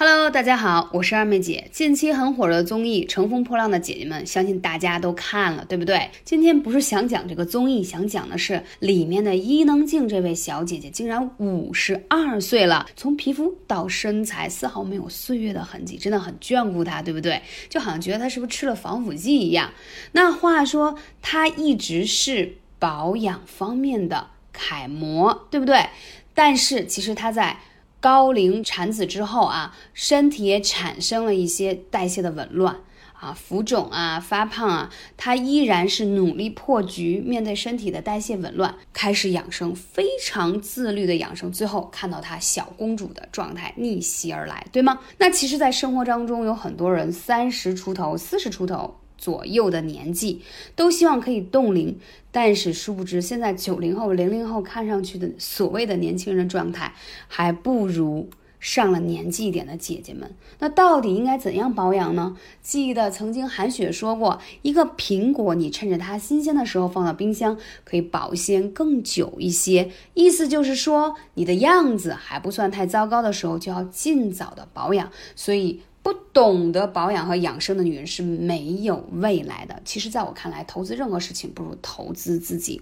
Hello，大家好，我是二妹姐。近期很火热的综艺《乘风破浪的姐姐们》，相信大家都看了，对不对？今天不是想讲这个综艺，想讲的是里面的伊能静这位小姐姐，竟然五十二岁了，从皮肤到身材丝毫没有岁月的痕迹，真的很眷顾她，对不对？就好像觉得她是不是吃了防腐剂一样。那话说，她一直是保养方面的楷模，对不对？但是其实她在。高龄产子之后啊，身体也产生了一些代谢的紊乱啊，浮肿啊，发胖啊，她依然是努力破局，面对身体的代谢紊乱，开始养生，非常自律的养生，最后看到她小公主的状态逆袭而来，对吗？那其实，在生活当中，有很多人三十出头、四十出头。左右的年纪都希望可以冻龄，但是殊不知现在九零后、零零后看上去的所谓的年轻人状态，还不如上了年纪一点的姐姐们。那到底应该怎样保养呢？记得曾经韩雪说过，一个苹果你趁着它新鲜的时候放到冰箱，可以保鲜更久一些。意思就是说，你的样子还不算太糟糕的时候，就要尽早的保养。所以。不懂得保养和养生的女人是没有未来的。其实，在我看来，投资任何事情不如投资自己。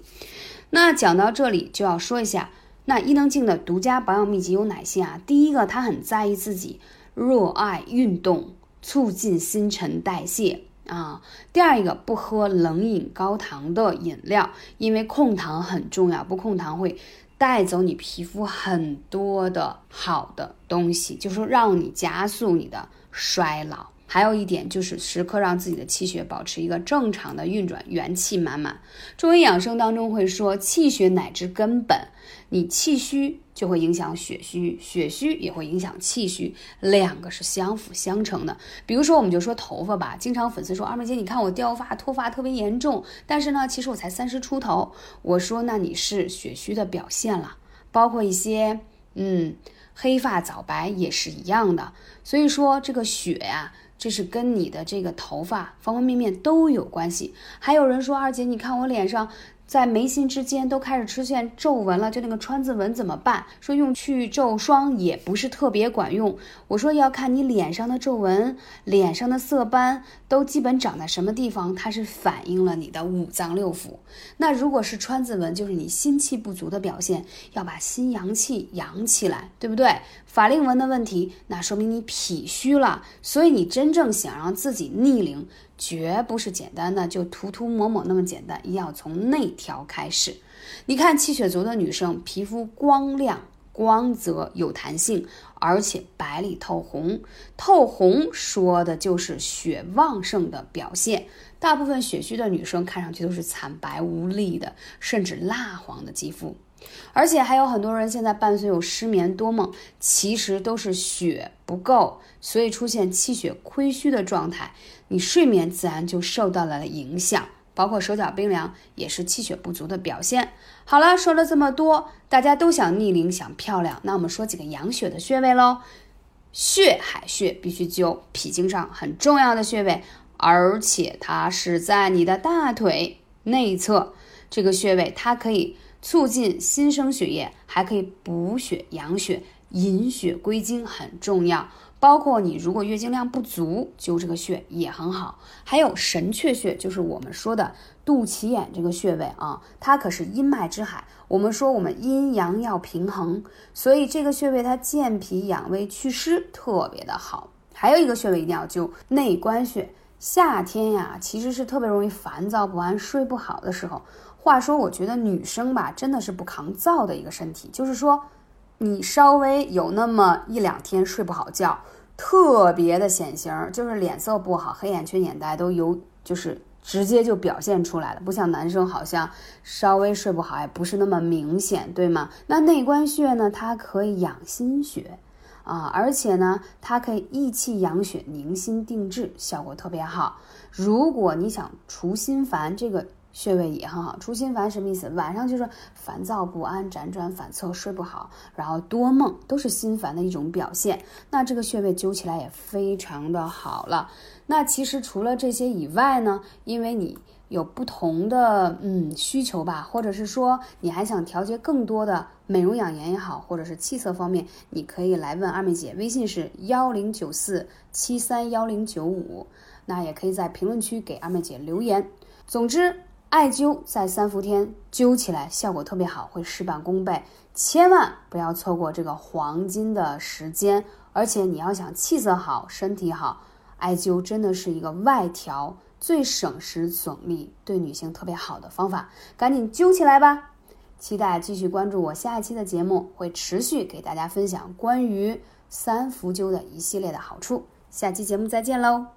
那讲到这里，就要说一下，那伊能静的独家保养秘籍有哪些啊？第一个，她很在意自己，热爱运动，促进新陈代谢啊。第二一个，不喝冷饮、高糖的饮料，因为控糖很重要，不控糖会。带走你皮肤很多的好的东西，就是说让你加速你的衰老。还有一点就是时刻让自己的气血保持一个正常的运转，元气满满。中医养生当中会说，气血乃至根本。你气虚就会影响血虚，血虚也会影响气虚，两个是相辅相成的。比如说，我们就说头发吧，经常粉丝说二妹姐，你看我掉发、脱发特别严重，但是呢，其实我才三十出头。我说，那你是血虚的表现了，包括一些嗯黑发早白也是一样的。所以说，这个血呀。这是跟你的这个头发方方面面都有关系。还有人说二姐，你看我脸上。在眉心之间都开始出现皱纹了，就那个川字纹怎么办？说用去皱霜也不是特别管用。我说要看你脸上的皱纹、脸上的色斑都基本长在什么地方，它是反映了你的五脏六腑。那如果是川字纹，就是你心气不足的表现，要把心阳气养起来，对不对？法令纹的问题，那说明你脾虚了。所以你真正想让自己逆龄。绝不是简单的就涂涂抹抹那么简单，要从内调开始。你看气血足的女生，皮肤光亮、光泽、有弹性，而且白里透红。透红说的就是血旺盛的表现。大部分血虚的女生看上去都是惨白无力的，甚至蜡黄的肌肤。而且还有很多人现在伴随有失眠多梦，其实都是血不够，所以出现气血亏虚的状态，你睡眠自然就受到了影响，包括手脚冰凉也是气血不足的表现。好了，说了这么多，大家都想逆龄想漂亮，那我们说几个养血的穴位喽。血海穴必须灸，脾经上很重要的穴位，而且它是在你的大腿内侧这个穴位，它可以。促进新生血液，还可以补血养血、引血归经，很重要。包括你如果月经量不足，灸这个穴也很好。还有神阙穴，就是我们说的肚脐眼这个穴位啊，它可是阴脉之海。我们说我们阴阳要平衡，所以这个穴位它健脾养胃、祛湿特别的好。还有一个穴位一定要灸内关穴。夏天呀，其实是特别容易烦躁不安、睡不好的时候。话说，我觉得女生吧，真的是不抗造的一个身体。就是说，你稍微有那么一两天睡不好觉，特别的显形，就是脸色不好、黑眼圈、眼袋都有，就是直接就表现出来了。不像男生，好像稍微睡不好也不是那么明显，对吗？那内关穴呢，它可以养心血啊，而且呢，它可以益气养血、宁心定志，效果特别好。如果你想除心烦，这个。穴位也很好，除心烦什么意思？晚上就是烦躁不安、辗转反侧、睡不好，然后多梦，都是心烦的一种表现。那这个穴位灸起来也非常的好了。那其实除了这些以外呢，因为你有不同的嗯需求吧，或者是说你还想调节更多的美容养颜也好，或者是气色方面，你可以来问二妹姐，微信是幺零九四七三幺零九五，那也可以在评论区给二妹姐留言。总之，艾灸在三伏天灸起来效果特别好，会事半功倍，千万不要错过这个黄金的时间。而且你要想气色好、身体好，艾灸真的是一个外调。最省时省力，对女性特别好的方法，赶紧灸起来吧！期待继续关注我下一期的节目，会持续给大家分享关于三伏灸的一系列的好处。下期节目再见喽！